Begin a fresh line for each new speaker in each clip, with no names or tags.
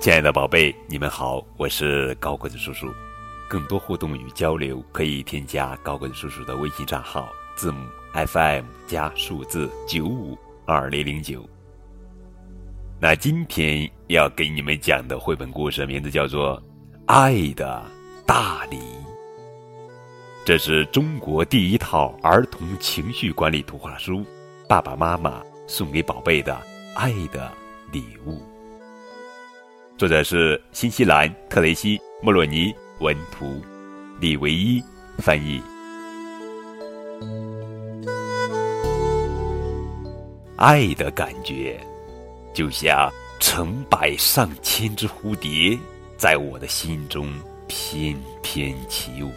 亲爱的宝贝，你们好，我是高个子叔叔。更多互动与交流，可以添加高个子叔叔的微信账号，字母 FM 加数字九五二零零九。那今天要给你们讲的绘本故事名字叫做《爱的大礼》，这是中国第一套儿童情绪管理图画书，爸爸妈妈送给宝贝的爱的礼物。作者是新西兰特雷西·莫洛尼文图，李维一翻译。爱的感觉，就像成百上千只蝴蝶在我的心中翩翩起舞。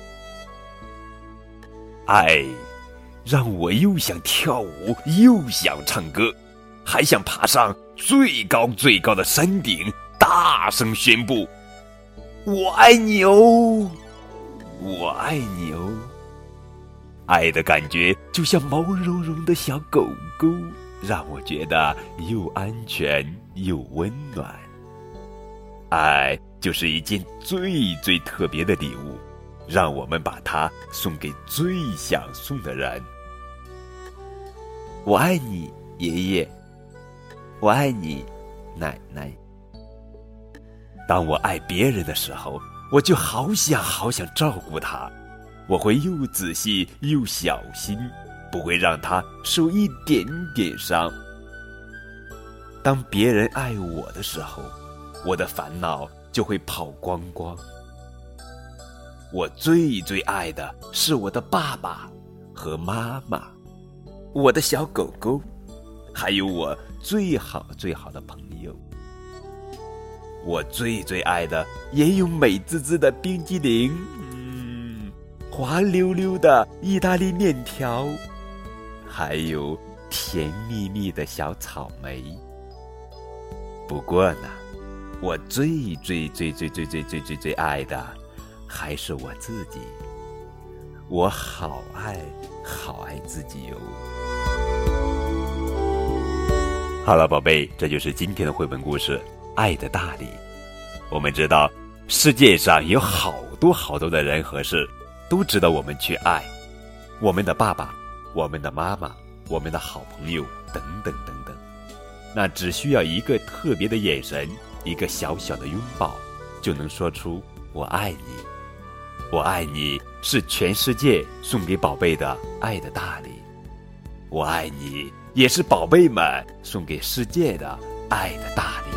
爱，让我又想跳舞，又想唱歌，还想爬上最高最高的山顶。大声宣布：“我爱你哦，我爱你哦！”爱的感觉就像毛茸茸的小狗狗，让我觉得又安全又温暖。爱就是一件最最特别的礼物，让我们把它送给最想送的人。
我爱你，爷爷。我爱你，奶奶。
当我爱别人的时候，我就好想好想照顾他，我会又仔细又小心，不会让他受一点点伤。当别人爱我的时候，我的烦恼就会跑光光。我最最爱的是我的爸爸和妈妈，我的小狗狗，还有我最好最好的朋友。我最最爱的也有美滋滋的冰激凌，嗯，滑溜溜的意大利面条，还有甜蜜蜜的小草莓。不过呢，我最最最最最最最最最爱的还是我自己。我好爱好爱自己哟。好了，宝贝，这就是今天的绘本故事。爱的大礼，我们知道，世界上有好多好多的人和事，都值得我们去爱。我们的爸爸，我们的妈妈，我们的好朋友，等等等等。那只需要一个特别的眼神，一个小小的拥抱，就能说出“我爱你”。我爱你是全世界送给宝贝的爱的大礼。我爱你，也是宝贝们送给世界的爱的大礼。